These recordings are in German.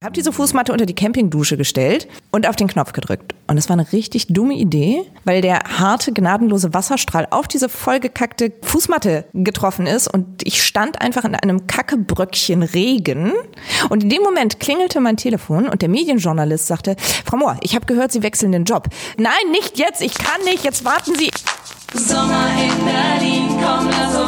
Habe diese Fußmatte unter die Campingdusche gestellt und auf den Knopf gedrückt. Und es war eine richtig dumme Idee, weil der harte, gnadenlose Wasserstrahl auf diese vollgekackte Fußmatte getroffen ist und ich stand einfach in einem Kackebröckchen Regen. Und in dem Moment klingelte mein Telefon und der Medienjournalist sagte, Frau Mohr, ich habe gehört, Sie wechseln den Job. Nein, nicht jetzt, ich kann nicht, jetzt warten Sie. Sommer in Berlin, komm, lass uns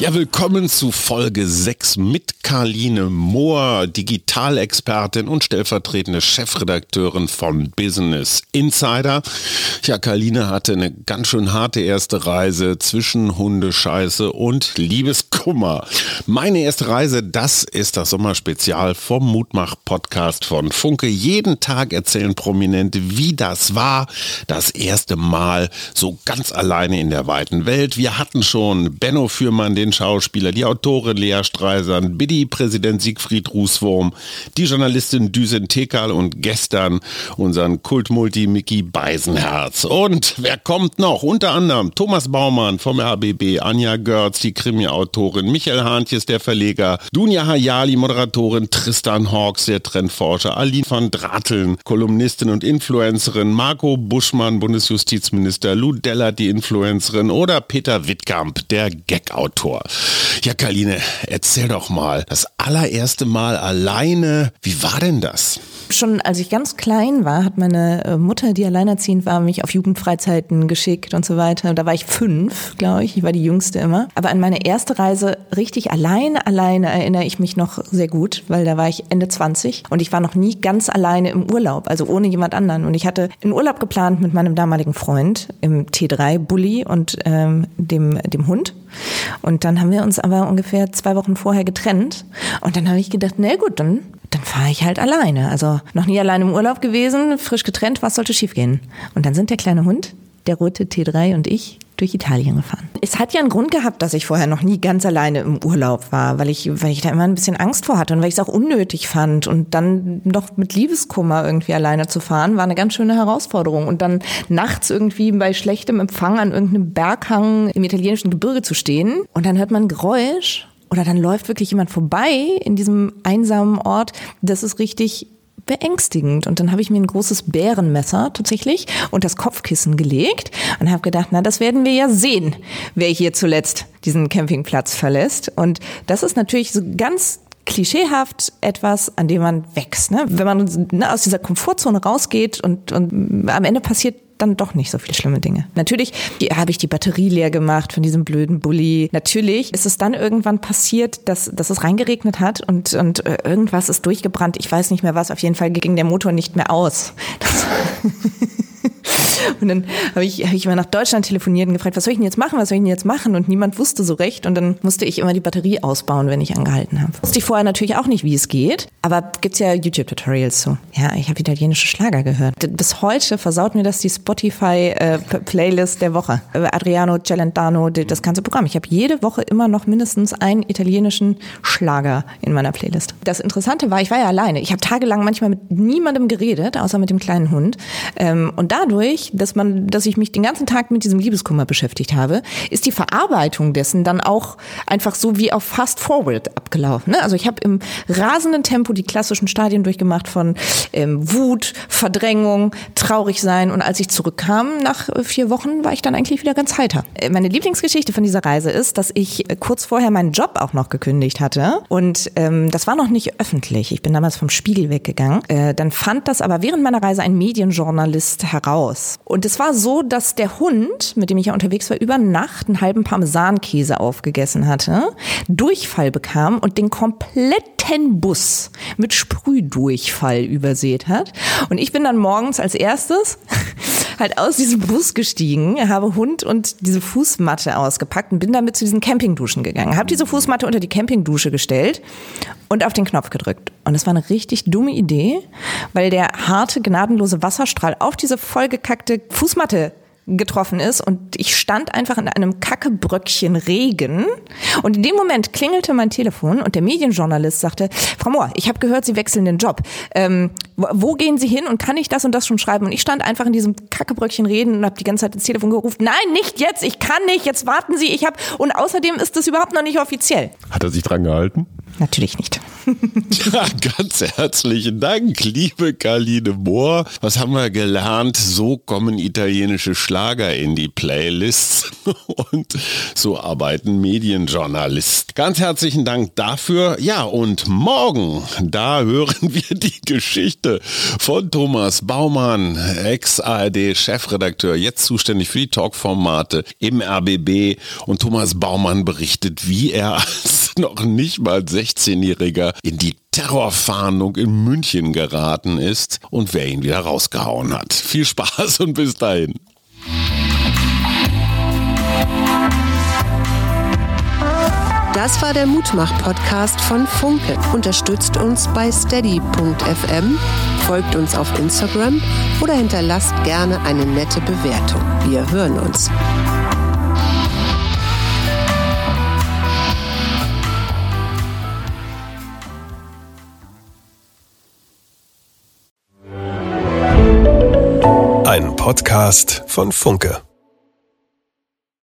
Ja, willkommen zu Folge 6 mit Karline Mohr, Digitalexpertin und stellvertretende Chefredakteurin von Business Insider. Ja, Karline hatte eine ganz schön harte erste Reise zwischen Hundescheiße und Liebeskummer. Meine erste Reise, das ist das Sommerspezial vom Mutmach-Podcast von Funke. Jeden Tag erzählen Prominente, wie das war, das erste Mal so ganz alleine in der weiten Welt. Wir hatten schon Benno Fürmann, den Schauspieler, die Autorin Lea Streisand, Biddy-Präsident Siegfried Rußwurm, die Journalistin Düsen Tekal und gestern unseren Kultmulti Mickey Beisenherz. Und wer kommt noch? Unter anderem Thomas Baumann vom RBB, Anja Görz, die Krimi-Autorin, Michael Hahntjes, der Verleger, Dunja Hayali, Moderatorin, Tristan Hawks, der Trendforscher, Aline van Drateln, Kolumnistin und Influencerin, Marco Buschmann, Bundesjustizminister, Lou die Influencerin oder Peter Wittkamp, der Gag-Autor. Ja, Kaline, erzähl doch mal, das allererste Mal alleine, wie war denn das? Schon als ich ganz klein war, hat meine äh, Mutter, die alleinerziehend war, mich auf Jugendfreizeiten geschickt und so weiter. Da war ich fünf, glaube ich. Ich war die Jüngste immer. Aber an meine erste Reise richtig alleine, alleine erinnere ich mich noch sehr gut, weil da war ich Ende 20 und ich war noch nie ganz alleine im Urlaub, also ohne jemand anderen. Und ich hatte einen Urlaub geplant mit meinem damaligen Freund im T3-Bully und ähm, dem, dem Hund. Und dann haben wir uns aber ungefähr zwei Wochen vorher getrennt. Und dann habe ich gedacht, na gut, dann, dann fahre ich halt alleine. Also noch nie alleine im Urlaub gewesen, frisch getrennt, was sollte schiefgehen? Und dann sind der kleine Hund, der rote T3 und ich durch Italien gefahren. Es hat ja einen Grund gehabt, dass ich vorher noch nie ganz alleine im Urlaub war, weil ich, weil ich da immer ein bisschen Angst vor hatte und weil ich es auch unnötig fand. Und dann noch mit Liebeskummer irgendwie alleine zu fahren, war eine ganz schöne Herausforderung. Und dann nachts irgendwie bei schlechtem Empfang an irgendeinem Berghang im italienischen Gebirge zu stehen und dann hört man ein Geräusch oder dann läuft wirklich jemand vorbei in diesem einsamen Ort. Das ist richtig beängstigend. Und dann habe ich mir ein großes Bärenmesser tatsächlich und das Kopfkissen gelegt und habe gedacht, na, das werden wir ja sehen, wer hier zuletzt diesen Campingplatz verlässt. Und das ist natürlich so ganz klischeehaft etwas, an dem man wächst. Ne? Wenn man ne, aus dieser Komfortzone rausgeht und, und am Ende passiert dann doch nicht so viele schlimme Dinge. Natürlich habe ich die Batterie leer gemacht von diesem blöden Bulli. Natürlich ist es dann irgendwann passiert, dass, dass es reingeregnet hat und, und äh, irgendwas ist durchgebrannt. Ich weiß nicht mehr was. Auf jeden Fall ging der Motor nicht mehr aus. Und dann habe ich, hab ich immer nach Deutschland telefoniert und gefragt, was soll ich denn jetzt machen, was soll ich denn jetzt machen? Und niemand wusste so recht. Und dann musste ich immer die Batterie ausbauen, wenn ich angehalten habe. Wusste ich vorher natürlich auch nicht, wie es geht. Aber gibt's ja YouTube-Tutorials so. Ja, ich habe italienische Schlager gehört. Bis heute versaut mir das die Spotify-Playlist der Woche. Adriano Celentano, das ganze Programm. Ich habe jede Woche immer noch mindestens einen italienischen Schlager in meiner Playlist. Das Interessante war, ich war ja alleine. Ich habe tagelang manchmal mit niemandem geredet, außer mit dem kleinen Hund. Ähm, und dadurch, dass man, dass ich mich den ganzen Tag mit diesem Liebeskummer beschäftigt habe, ist die Verarbeitung dessen dann auch einfach so wie auf Fast Forward abgelaufen. Ne? Also ich habe im rasenden Tempo die klassischen Stadien durchgemacht von ähm, Wut, Verdrängung, traurig sein und als ich zurückkam nach äh, vier Wochen war ich dann eigentlich wieder ganz heiter. Äh, meine Lieblingsgeschichte von dieser Reise ist, dass ich äh, kurz vorher meinen Job auch noch gekündigt hatte und ähm, das war noch nicht öffentlich. Ich bin damals vom Spiegel weggegangen. Äh, dann fand das aber während meiner Reise ein Medienjournalist heraus. Und es war so, dass der Hund, mit dem ich ja unterwegs war, über Nacht einen halben Parmesankäse aufgegessen hatte, Durchfall bekam und den kompletten Bus mit Sprühdurchfall übersät hat. Und ich bin dann morgens als erstes halt aus diesem Bus gestiegen, habe Hund und diese Fußmatte ausgepackt und bin damit zu diesen Campingduschen gegangen. Habe diese Fußmatte unter die Campingdusche gestellt und auf den Knopf gedrückt. Und es war eine richtig dumme Idee, weil der harte, gnadenlose Wasserstrahl auf diese vollgekackte Fußmatte getroffen ist und ich stand einfach in einem Kackebröckchen Regen und in dem Moment klingelte mein Telefon und der Medienjournalist sagte, Frau Mohr, ich habe gehört, Sie wechseln den Job. Ähm, wo, gehen Sie hin und kann ich das und das schon schreiben? Und ich stand einfach in diesem Kackebröckchen Reden und habe die ganze Zeit ins Telefon gerufen, nein, nicht jetzt, ich kann nicht, jetzt warten Sie, ich habe und außerdem ist das überhaupt noch nicht offiziell. Hat er sich dran gehalten? Natürlich nicht. Ja, ganz herzlichen Dank, liebe Karline Mohr. Was haben wir gelernt? So kommen italienische Schlager in die Playlists und so arbeiten Medienjournalisten. Ganz herzlichen Dank dafür. Ja, und morgen, da hören wir die Geschichte von Thomas Baumann, Ex-ARD-Chefredakteur, jetzt zuständig für die Talkformate im RBB. Und Thomas Baumann berichtet, wie er als noch nicht mal 16-Jähriger in die Terrorfahndung in München geraten ist und wer ihn wieder rausgehauen hat. Viel Spaß und bis dahin. Das war der Mutmach-Podcast von Funke. Unterstützt uns bei steady.fm, folgt uns auf Instagram oder hinterlasst gerne eine nette Bewertung. Wir hören uns. Podcast von Funke.